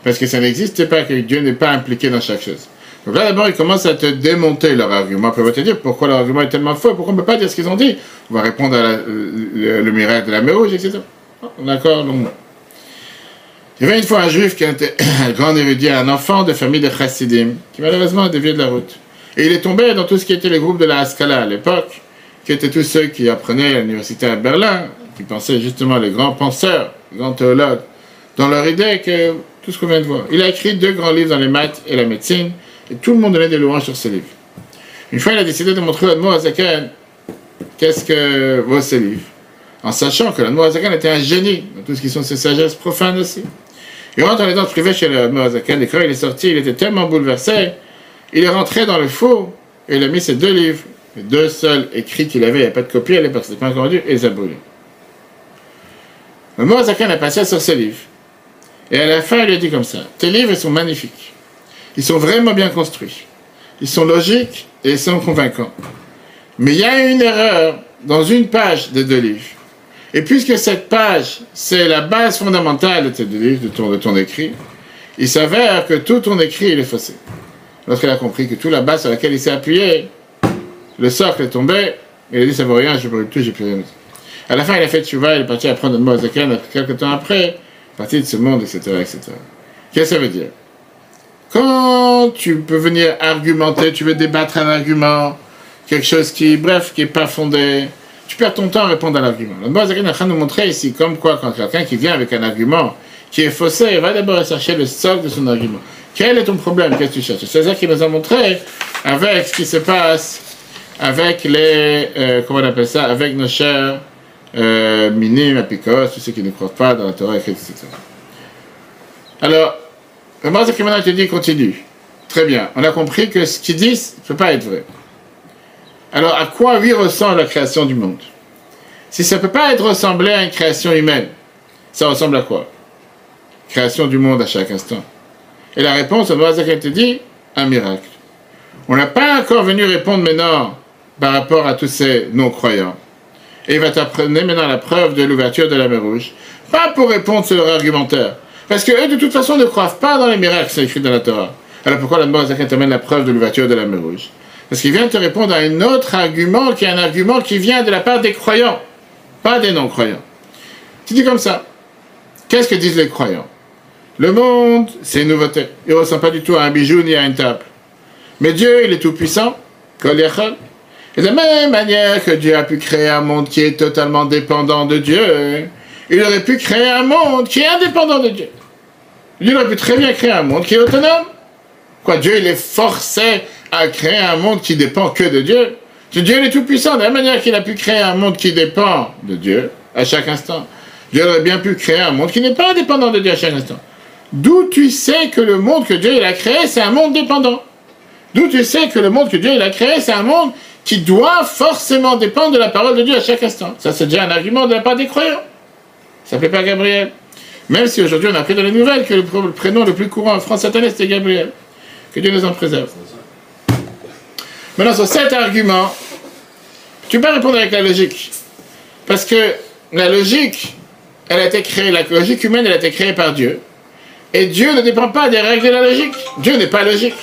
Speaker 1: Parce que ça n'existe pas, que Dieu n'est pas impliqué dans chaque chose. Donc là, d'abord, ils commencent à te démonter leur argument. Après, on va te dire pourquoi leur argument est tellement faux, pourquoi on ne peut pas dire ce qu'ils ont dit. On va répondre à le, miracle de la mer rouge, etc. D'accord Donc, il y avait une fois un juif qui était un grand érudit, un enfant de famille de chassidim, qui malheureusement a dévié de la route. Et il est tombé dans tout ce qui était les groupes de la Haskalah à l'époque, qui étaient tous ceux qui apprenaient à l'université à Berlin, qui pensaient justement les grands penseurs, les grands théologues, dans leur idée que tout ce qu'on vient de voir. Il a écrit deux grands livres dans les maths et la médecine, et tout le monde donnait des louanges sur ces livres. Une fois, il a décidé de montrer à Azaken qu'est-ce que vaut ces livres, en sachant que l'Admo était un génie dans tout ce qui sont ses sagesses profanes aussi. Dans les danses privées chez le et quand il est sorti, il était tellement bouleversé, il est rentré dans le four, et il a mis ses deux livres, les deux seuls écrits qu'il avait, il n'y a pas de copie à l'époque, c'était pas encore et les a brûlés. Le Moazaken a passé sur ses livres. Et à la fin, il lui a dit comme ça, tes livres sont magnifiques. Ils sont vraiment bien construits. Ils sont logiques et ils sont convaincants. Mais il y a une erreur dans une page des deux livres. Et puisque cette page, c'est la base fondamentale de de ton, de ton écrit, il s'avère que tout ton écrit, est faussé. Lorsqu'il a compris que toute la base sur laquelle il s'est appuyé, le socle est tombé, il a dit ça vaut rien, je brûle tout, j'ai plus rien. À la fin, il a fait tchouva, il est parti apprendre le mot quelques temps après, parti de ce monde, etc., etc. Qu'est-ce que ça veut dire? Quand tu peux venir argumenter, tu veux débattre un argument, quelque chose qui, bref, qui n'est pas fondé, tu perds ton temps à répondre à l'argument. Le Mozakan est en train de ici, comme quoi, quand quelqu'un qui vient avec un argument qui est faussé, il va d'abord chercher le socle de son argument. Quel est ton problème? Qu'est-ce que tu cherches? C'est ça qu'il nous a montré avec ce qui se passe avec les, euh, comment on appelle ça, avec nos chers euh, minimes, apicos, tous ceux qui ne croient pas dans la Torah, etc. Alors, le maintenant te dit continue. Très bien, on a compris que ce qu'il dit ne peut pas être vrai. Alors, à quoi lui ressemble la création du monde? Si ça ne peut pas être ressemblé à une création humaine, ça ressemble à quoi? Création du monde à chaque instant. Et la réponse, on va te dit, un miracle. On n'a pas encore venu répondre maintenant par rapport à tous ces non-croyants. Et il va t'apprendre maintenant la preuve de l'ouverture de la mer Rouge. Pas pour répondre sur leur argumentaire. Parce qu'eux, de toute façon, ne croient pas dans les miracles qui sont écrits dans la Torah. Alors pourquoi la Zakat t'amène la preuve de l'ouverture de la mer Rouge? Parce qu'il vient te répondre à un autre argument qui est un argument qui vient de la part des croyants, pas des non-croyants. Tu dis comme ça. Qu'est-ce que disent les croyants? Le monde, c'est une nouveauté. Il ne ressemble pas du tout à un bijou ni à une table. Mais Dieu, il est tout-puissant. Et de la même manière que Dieu a pu créer un monde qui est totalement dépendant de Dieu, il aurait pu créer un monde qui est indépendant de Dieu. Il aurait pu très bien créer un monde qui est autonome. Quoi, Dieu, il est forcé à créer un monde qui dépend que de Dieu. Dieu est tout-puissant, de la manière qu'il a pu créer un monde qui dépend de Dieu à chaque instant. Dieu aurait bien pu créer un monde qui n'est pas dépendant de Dieu à chaque instant. D'où tu sais que le monde que Dieu a créé, c'est un monde dépendant D'où tu sais que le monde que Dieu a créé, c'est un monde qui doit forcément dépendre de la parole de Dieu à chaque instant. Ça, c'est déjà un argument de la part des croyants. Ça ne plaît pas Gabriel. Même si aujourd'hui on a appris dans les nouvelles que le prénom le plus courant en France sataniste c'était Gabriel. Que Dieu nous en préserve. Maintenant, sur cet argument, tu peux répondre avec la logique. Parce que la logique, elle a été créée, la logique humaine, elle a été créée par Dieu. Et Dieu ne dépend pas des règles de la logique. Dieu n'est pas logique.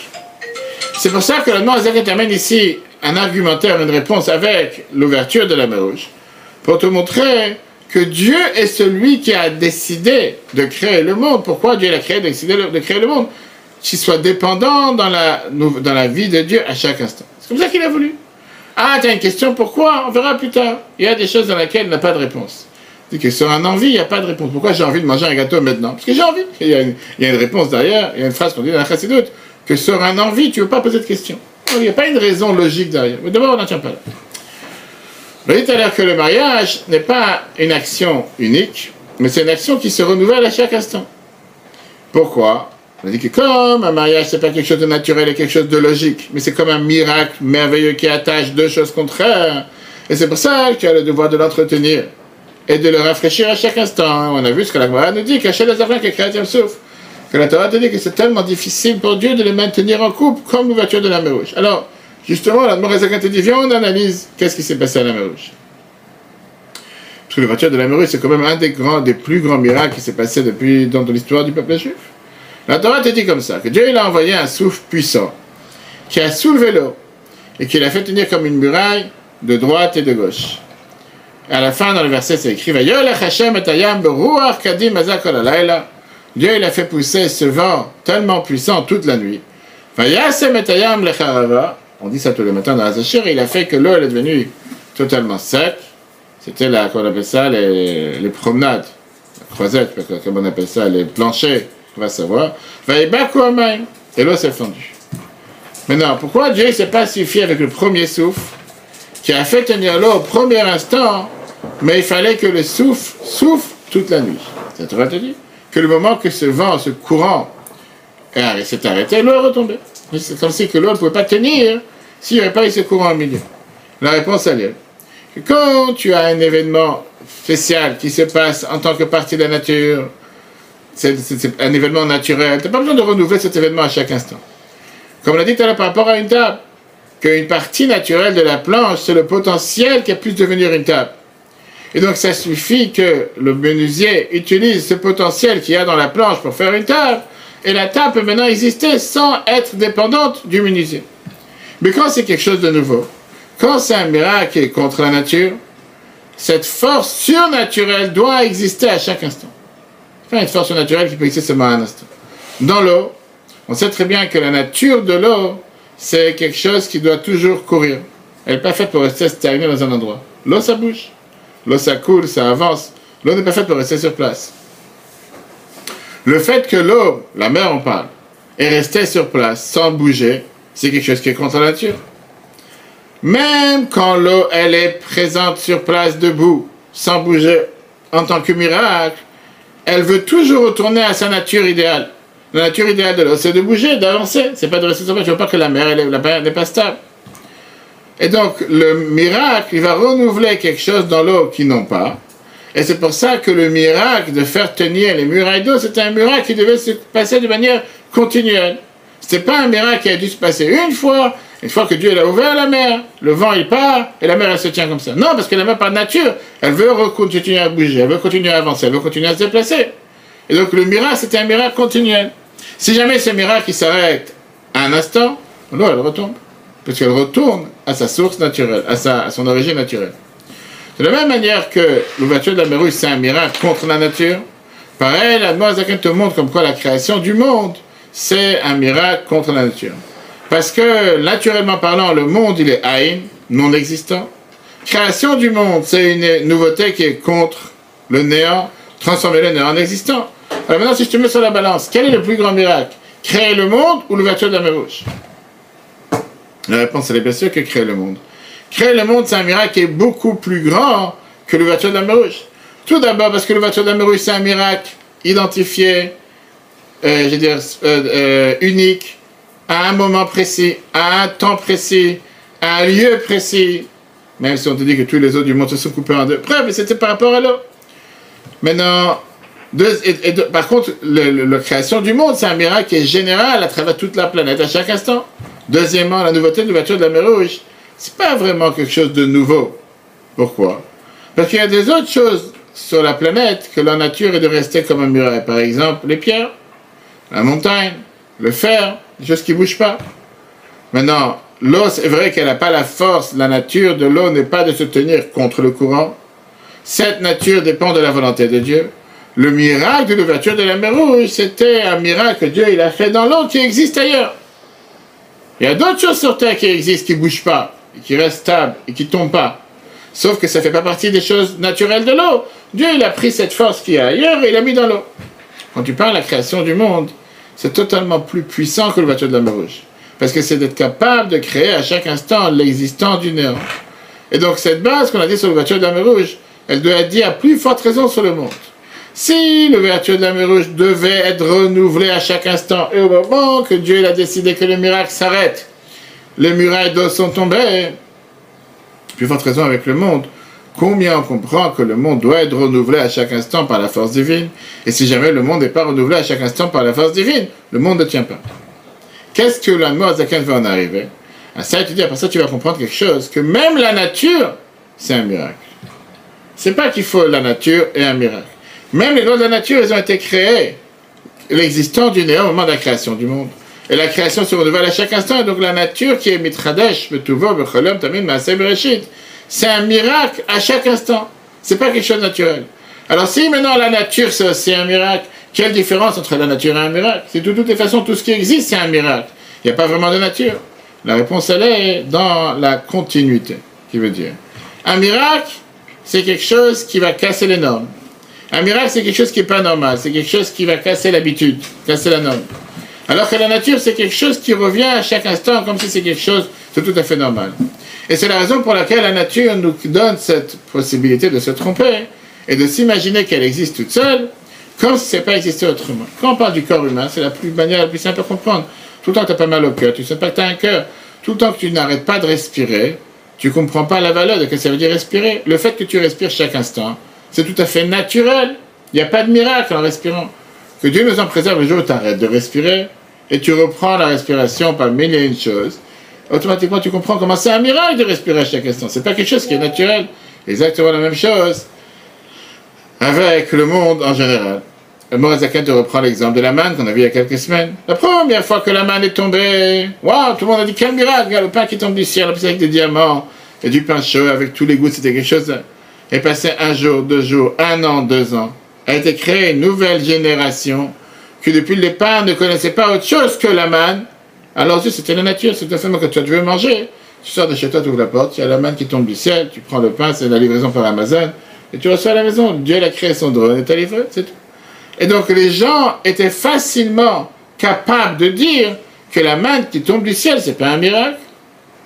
Speaker 1: C'est pour ça que le nom Azak amène ici un argumentaire, une réponse avec l'ouverture de la mer rouge, pour te montrer que Dieu est celui qui a décidé de créer le monde. Pourquoi Dieu a créé, décidé de créer le monde? Qu'il soit dépendant dans la, dans la vie de Dieu à chaque instant. C'est comme ça qu'il a voulu. Ah, tu as une question, pourquoi? On verra plus tard. Il y a des choses dans lesquelles il n'a pas de réponse. C'est que sur un envie, il n'y a pas de réponse. Pourquoi j'ai envie de manger un gâteau maintenant? Parce que j'ai envie. Il y, a une, réponse derrière, il y a une phrase qu'on dit dans la chassidoute, que sur un envie, tu ne veux pas poser de question. il n'y a pas une raison logique derrière. Mais d'abord, on n'en tient pas là. Je dit tout à l'heure que le mariage n'est pas une action unique, mais c'est une action qui se renouvelle à chaque instant. Pourquoi? On dit que comme un mariage, c'est pas quelque chose de naturel et quelque chose de logique, mais c'est comme un miracle merveilleux qui attache deux choses contraires. Et c'est pour ça que tu as le devoir de l'entretenir et de le rafraîchir à chaque instant. On a vu ce que la Gemara nous dit, cacher les enfants que le chrétien souffre. Que la Torah te dit que c'est tellement difficile pour Dieu de les maintenir en couple comme l'ouverture de la mer rouge. Alors, justement, la Gemara te dit, viens, on analyse qu'est-ce qui s'est passé à la mer rouge. Parce que l'ouverture de la mer rouge, c'est quand même un des grands, des plus grands miracles qui s'est passé depuis dans l'histoire du peuple juif. La Torah te dit comme ça, que Dieu il a envoyé un souffle puissant qui a soulevé l'eau et qui l'a fait tenir comme une muraille de droite et de gauche. À la fin, dans le verset, c'est écrit Dieu il a fait pousser ce vent tellement puissant toute la nuit. On dit ça tous les matins dans la Zachir, il a fait que l'eau est devenue totalement sec. C'était là, qu'on appelle ça, les, les promenades, la croisette, comme on appelle ça, les planchers on va savoir. Et l'eau s'est fondue. Maintenant, pourquoi Dieu ne s'est pas suffi avec le premier souffle qui a fait tenir l'eau au premier instant, mais il fallait que le souffle souffle toute la nuit? Ça te te dire que le moment que ce vent, ce courant s'est arrêté, l'eau est retombée. C'est comme si que l'eau ne pouvait pas tenir s'il n'y avait pas eu ce courant au milieu. La réponse, elle est quand tu as un événement spécial qui se passe en tant que partie de la nature, c'est un événement naturel. Tu n'as pas besoin de renouveler cet événement à chaque instant. Comme on a dit tout à l'heure par rapport à une table. qu'une partie naturelle de la planche, c'est le potentiel qui a pu devenir une table. Et donc ça suffit que le menuisier utilise ce potentiel qu'il y a dans la planche pour faire une table, et la table peut maintenant exister sans être dépendante du menuisier. Mais quand c'est quelque chose de nouveau, quand c'est un miracle contre la nature, cette force surnaturelle doit exister à chaque instant. Une force surnaturelle qui peut exister seulement un instant. Dans l'eau, on sait très bien que la nature de l'eau, c'est quelque chose qui doit toujours courir. Elle n'est pas faite pour rester stagnée dans un endroit. L'eau, ça bouge. L'eau, ça coule, ça avance. L'eau n'est pas faite pour rester sur place. Le fait que l'eau, la mer on parle, est restée sur place sans bouger, c'est quelque chose qui est contre la nature. Même quand l'eau, elle est présente sur place debout, sans bouger, en tant que miracle, elle veut toujours retourner à sa nature idéale. La nature idéale de l'eau, c'est de bouger, d'avancer. C'est pas de rester sur place. Je veux pas que la mer, elle, la n'est pas stable. Et donc, le miracle, il va renouveler quelque chose dans l'eau qu'ils n'ont pas. Et c'est pour ça que le miracle de faire tenir les murailles d'eau, c'était un miracle qui devait se passer de manière continuelle. C'était pas un miracle qui a dû se passer une fois, une fois que Dieu a ouvert la mer, le vent il part et la mer elle se tient comme ça. Non, parce que la mer par nature, elle veut continuer à bouger, elle veut continuer à avancer, elle veut continuer à se déplacer. Et donc le miracle, c'était un miracle continuel. Si jamais ce miracle s'arrête un instant, l'eau elle retombe. Parce qu'elle retourne à sa source naturelle, à, son origine naturelle. De la même manière que l'ouverture de la mer c'est un miracle contre la nature, pareil, la Moazakin te montre comme quoi la création du monde, c'est un miracle contre la nature. Parce que, naturellement parlant, le monde, il est Aïn, non existant. Création du monde, c'est une nouveauté qui est contre le néant, transformer le néant en existant. Alors maintenant, si je te mets sur la balance, quel est le plus grand miracle? Créer le monde ou l'ouverture de la mer rouge La réponse, elle est bien sûr que créer le monde. Créer le monde, c'est un miracle qui est beaucoup plus grand que l'ouverture de la mer rouge. Tout d'abord, parce que l'ouverture de la mer rouge, c'est un miracle identifié, euh, je veux dire, euh, euh, unique, à un moment précis, à un temps précis, à un lieu précis. Même si on te dit que tous les autres du monde se sont coupés en deux. Bref, mais c'était par rapport à l'eau. Maintenant, par contre, la création du monde, c'est un miracle qui est général à travers toute la planète à chaque instant. Deuxièmement, la nouveauté de l'ouverture de la mer Rouge, c'est pas vraiment quelque chose de nouveau. Pourquoi? Parce qu'il y a des autres choses sur la planète que la nature est de rester comme un muraille. Par exemple, les pierres, la montagne, le fer, des choses qui ne bougent pas. Maintenant, l'eau, c'est vrai qu'elle n'a pas la force, la nature de l'eau n'est pas de se tenir contre le courant. Cette nature dépend de la volonté de Dieu. Le miracle de l'ouverture de la mer Rouge, c'était un miracle que Dieu il a fait dans l'eau qui existe ailleurs. Il y a d'autres choses sur Terre qui existent, qui ne bougent pas, qui restent stables, et qui ne tombent pas. Sauf que ça ne fait pas partie des choses naturelles de l'eau. Dieu, il a pris cette force qui est ailleurs et il l'a mis dans l'eau. Quand tu parles de la création du monde, c'est totalement plus puissant que l'ouverture de la rouge. Parce que c'est d'être capable de créer à chaque instant l'existence du néant. Et donc cette base qu'on a dit sur l'ouverture de la mer rouge, elle doit être dit à plus forte raison sur le monde. Si l'ouverture de la mer rouge devait être renouvelée à chaque instant et au moment que Dieu a décidé que le miracle s'arrête, les murailles d'eau sont tombées, plus forte raison avec le monde, Combien on comprend que le monde doit être renouvelé à chaque instant par la force divine? Et si jamais le monde n'est pas renouvelé à chaque instant par la force divine, le monde ne tient pas. Qu'est-ce que la mort Zaken va en arriver? À ça, tu dis, après ça, tu vas comprendre quelque chose, que même la nature, c'est un miracle. C'est pas qu'il faut la nature et un miracle. Même les lois de la nature, elles ont été créées. L'existence du néant au moment de la création du monde. Et la création se renouvelle à chaque instant. Et donc la nature qui est mitradesh, betuvo, becholom, tamim, maaseh, bereshit c'est un miracle à chaque instant. C'est pas quelque chose de naturel. Alors si maintenant la nature c'est un miracle, quelle différence entre la nature et un miracle? C'est de toutes les façons tout ce qui existe c'est un miracle. Il n'y a pas vraiment de nature. La réponse elle est dans la continuité, qui veut dire un miracle c'est quelque chose qui va casser les normes. Un miracle c'est quelque chose qui n'est pas normal, c'est quelque chose qui va casser l'habitude, casser la norme. Alors que la nature c'est quelque chose qui revient à chaque instant comme si c'est quelque chose de tout à fait normal. Et c'est la raison pour laquelle la nature nous donne cette possibilité de se tromper et de s'imaginer qu'elle existe toute seule, comme si n'est pas existé autrement. Quand on parle du corps humain, c'est la plus manière la plus simple à comprendre. Tout le temps que tu as pas mal au cœur, tu sais pas que tu as un cœur. Tout le temps que tu n'arrêtes pas de respirer, tu comprends pas la valeur de ce que ça veut dire respirer. Le fait que tu respires chaque instant, c'est tout à fait naturel. Il n'y a pas de miracle en respirant. Que Dieu nous en préserve le jour où tu arrêtes de respirer et tu reprends la respiration par mille et une choses automatiquement tu comprends comment c'est un miracle de respirer à chaque instant. C'est pas quelque chose qui est naturel. Exactement la même chose avec le monde en général. Le Morazaken te reprend l'exemple de la manne qu'on a vu il y a quelques semaines. La première fois que la manne est tombée, waouh, tout le monde a dit quel miracle, regarde le pain qui tombe du ciel, avec des diamants et du pain chaud avec tous les goûts, c'était quelque chose. Et passé un jour, deux jours, un an, deux ans, a été créée une nouvelle génération qui depuis le départ ne connaissait pas autre chose que la manne. Alors c'était la nature, c'est tout simplement que tu veux manger. Tu sors de chez toi, tu ouvres la porte, il y a la manne qui tombe du ciel, tu prends le pain, c'est la livraison par Amazon, et tu reçois à la maison. Dieu a créé son drone et t'as livré, c'est tout. Et donc les gens étaient facilement capables de dire que la manne qui tombe du ciel, c'est pas un miracle.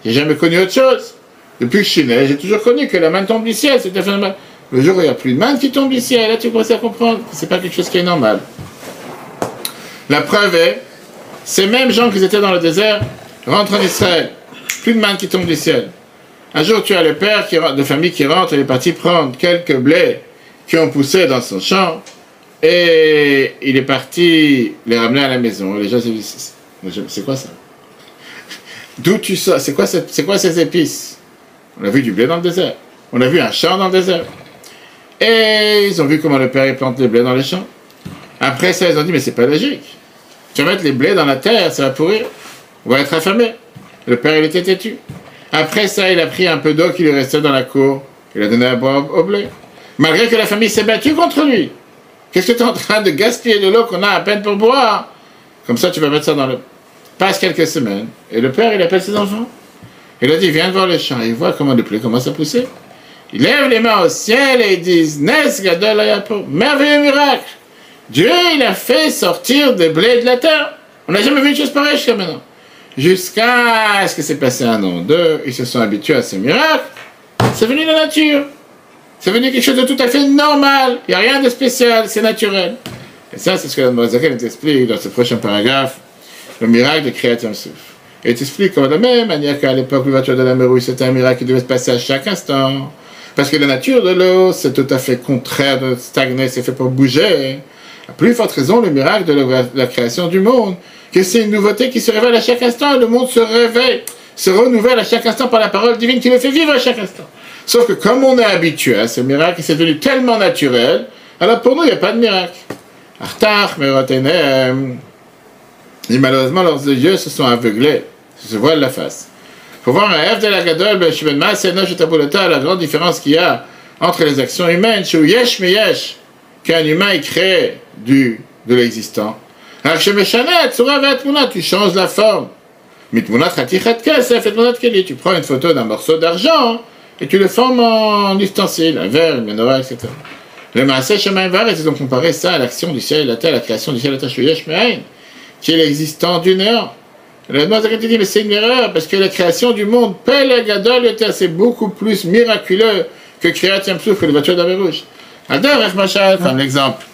Speaker 1: J'ai jamais connu autre chose. Depuis que je suis né, j'ai toujours connu que la manne tombe du ciel, c'était phénoménal. Le jour où il n'y a plus de manne qui tombe du ciel, là tu commences à comprendre que c'est pas quelque chose qui est normal. La preuve est, ces mêmes gens qui étaient dans le désert rentrent en Israël. Plus de manne qui tombe du ciel. Un jour, tu as le père qui, de famille qui rentre, il est parti prendre quelques blés qui ont poussé dans son champ, et il est parti les ramener à la maison. Les gens se disent, c'est quoi ça? D'où tu sors? C'est quoi, ces épices? On a vu du blé dans le désert. On a vu un champ dans le désert. Et ils ont vu comment le père plante les blés dans les champs. Après ça, ils ont dit, mais c'est pas logique. Tu vas mettre les blés dans la terre, ça va pourrir. On va être affamé. Le père, il était têtu. Après ça, il a pris un peu d'eau qui lui restait dans la cour. Il a donné à boire au blé. Malgré que la famille s'est battue contre lui. Qu'est-ce que tu es en train de gaspiller de l'eau qu'on a à peine pour boire? Comme ça, tu vas mettre ça dans le... Passe quelques semaines. Et le père, il appelle ses enfants. Il a dit, viens voir le champ. Il voit comment le blé commence à pousser. Il lève les mains au ciel et il dit, Nes Gadol Merveilleux miracle Dieu, il a fait sortir des blés de la terre. On n'a jamais vu une chose pareille jusqu'à maintenant. Jusqu'à ce que c'est passé un an, deux, ils se sont habitués à ce miracle. C'est venu de la nature. C'est venu quelque chose de tout à fait normal. Il n'y a rien de spécial, c'est naturel. Et ça, c'est ce que la nous explique dans ce prochain paragraphe, le miracle de création Souf. Et il t'explique comment de même manière qu'à l'époque, l'ouverture de la mer c'était un miracle qui devait se passer à chaque instant. Parce que la nature de l'eau, c'est tout à fait contraire de stagner, c'est fait pour bouger. À plus forte raison, le miracle de la, création du monde, que c'est une nouveauté qui se révèle à chaque instant, le monde se réveille, se renouvelle à chaque instant par la parole divine qui le fait vivre à chaque instant. Sauf que comme on est habitué à ce miracle, c'est devenu tellement naturel, alors pour nous, il n'y a pas de miracle. Artach, Merotenem. Et malheureusement, leurs yeux se sont aveuglés, se voilent la face. Faut voir un F de la Gadol, la grande différence qu'il y a entre les actions humaines, chez Yesh Meyesh, qu'un humain est créé du, de l'existant. Tu changes la forme. Tu prends une photo d'un morceau d'argent et tu le formes en ustensile, un verre, une menorah, etc. Le Maaseh Shemaim Varet, ils ont comparé ça à l'action du ciel et de la terre, la création du ciel et de la terre, qui est l'existant du néant. Le Maaseh dit, mais c'est une erreur, parce que la création du monde, Gadol, c'est beaucoup plus miraculeux que Kriyat Souf, que le voiture d'Avé Machal, comme l'exemple.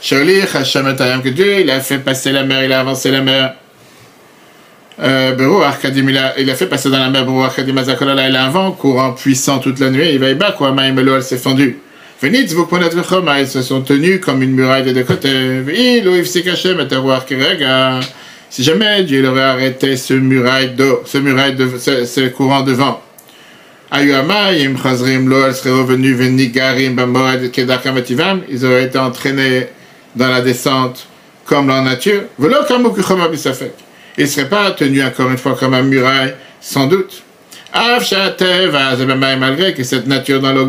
Speaker 1: Sholich Hashem que Dieu, il a fait passer la mer, il a avancé la mer. Euh, il a fait passer dans la mer il a un vent courant puissant toute la nuit, il va y bas quoi, elle s'est fendue. Venez, vous connaître ils se sont tenus comme une muraille des deux côtés. Si jamais Dieu aurait arrêté ce muraille d'eau, ce muraille de, ce, ce courant de vent. Ayuamayim Chazrim Lo, elle serait revenue Venigarim Bamoed Kedakam ils auraient été entraînés dans la descente comme la nature. Velo Kamukuchoma Bisafek il ne serait pas tenu encore une fois comme un muraille, sans doute. Malgré que cette nature dans l'eau,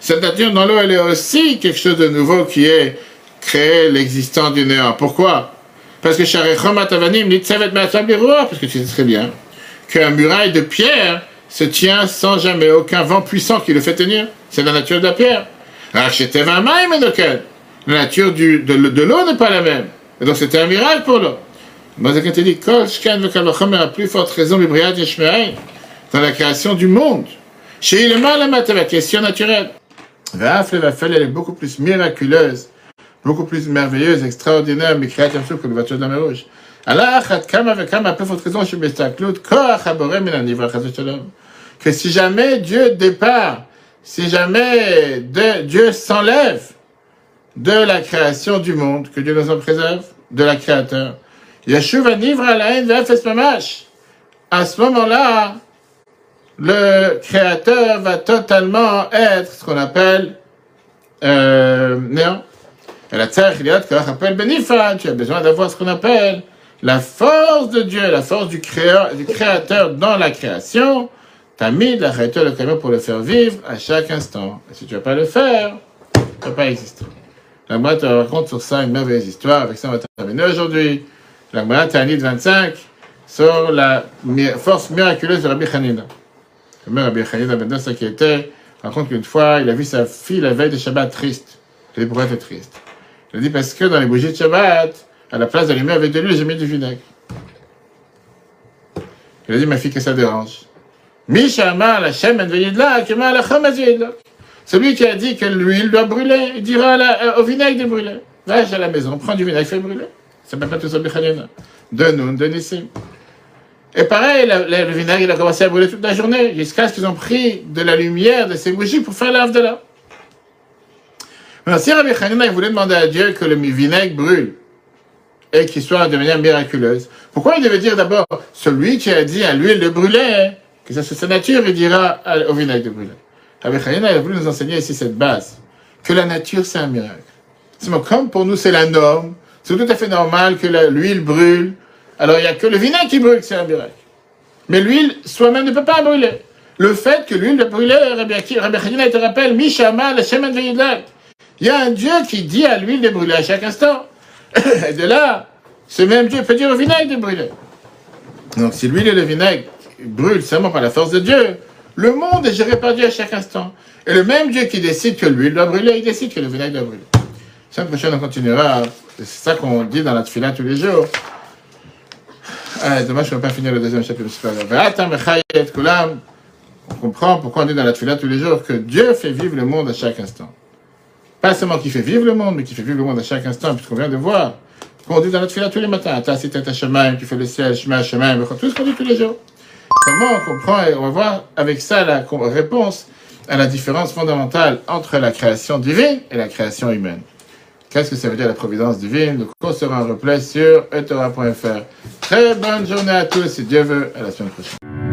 Speaker 1: cette nature dans l'eau, elle est aussi quelque chose de nouveau qui est créé l'existence du néant. Pourquoi? Parce que parce que tu sais très bien qu'un muraille de pierre se tient sans jamais aucun vent puissant qui le fait tenir. C'est la nature de la pierre. La nature du, de l'eau n'est pas la même. Et donc c'était un miracle pour l'homme. Mazakin te dit, Kol Shkan Vekalochomer a plus forte raison, Bibriat Yeshmeaï, dans la création du monde. Chez il est mal à la question naturelle. Vafle Vafel, elle est beaucoup plus miraculeuse, beaucoup plus merveilleuse, extraordinaire, mais créative que le voiture de la rouge. Que si jamais Dieu départ, si jamais Dieu s'enlève, de la création du monde, que Dieu nous en préserve, de la créateur. Yeshuva nivra la. À ce moment-là, le créateur va totalement être ce qu'on appelle euh, néant. Tu as besoin d'avoir ce qu'on appelle la force de Dieu, la force du, créateur, du créateur dans la création. T'as mis la le camion pour le faire vivre à chaque instant. Et si tu ne vas pas le faire, tu ne vas pas exister. La Gemara te raconte sur ça une merveilleuse histoire. Avec ça, on va terminer aujourd'hui. La Gemara Tanit 25 sur la force miraculeuse de Rabbi Hanina. Le mère Rabbi Hanina Ben qui était raconte qu'une fois, il a vu sa fille la veille de Shabbat triste. Il dit pourquoi elle triste? A dit parce que dans les bougies de Shabbat, à la place d'allumer avec de l'huile, j'ai mis du vinaigre. Il a dit ma fille que ça dérange. Mishama la Celui qui a dit que l'huile doit brûler, il dira euh, au vinaigre de brûler. Va à la maison, prends du vinaigre, fais brûler. Ça ne pas tout ça, De nous, de Nissim. Et pareil, le, vinaigre, il a commencé à brûler toute la journée, jusqu'à ce qu'ils ont pris de la lumière de ces bougies pour faire l'ave de. Maintenant, si Rabbi Hanina voulait demander à Dieu que le vinaigre brûle, et qu'il soit de manière miraculeuse, pourquoi il devait dire d'abord, celui qui a dit à l'huile de brûler, que ça c'est sa nature, il dira au vinaigre de brûler. Rabbi Hanina a voulu nous enseigner ici cette base, que la nature c'est un miracle. C'est comme pour nous c'est la norme, c'est tout à fait normal que l'huile brûle. Alors il n'y a que le vinaigre qui brûle, c'est un miracle. Mais l'huile soi-même ne peut pas brûler. Le fait que l'huile brûle, Rabbi Hanina te rappelle, Mishama, le Shemen Il y a un Dieu qui dit à l'huile de brûler à chaque instant. Et de là, ce même Dieu peut dire au vinaigre de brûler. Donc si l'huile et le vinaigre brûlent seulement par la force de Dieu, le monde est géré par Dieu à chaque instant. Et le même Dieu qui décide que l'huile doit brûler, il décide que le vinaigre doit brûler. La prochaine, on continuera. C'est ça qu'on dit dans la tefila tous les jours. Ah, dommage qu'on ne pas finir le deuxième chapitre. On comprend pourquoi on dit dans la tefila tous les jours que Dieu fait vivre le monde à chaque instant. Pas seulement qu'il fait vivre le monde, mais qu'il fait vivre le monde à chaque instant, puisqu'on vient de voir qu'on dit dans la tefila tous les matins. Ta si ta chemin, tu fais le ciel, chemin, chemin, tout ce qu'on dit tous les jours. Comment on comprend et on va voir avec ça la réponse à la différence fondamentale entre la création divine et la création humaine? Qu'est-ce que ça veut dire la providence divine? Le cours sera en replay sur etora.fr. Très bonne journée à tous, si Dieu veut, à la semaine prochaine.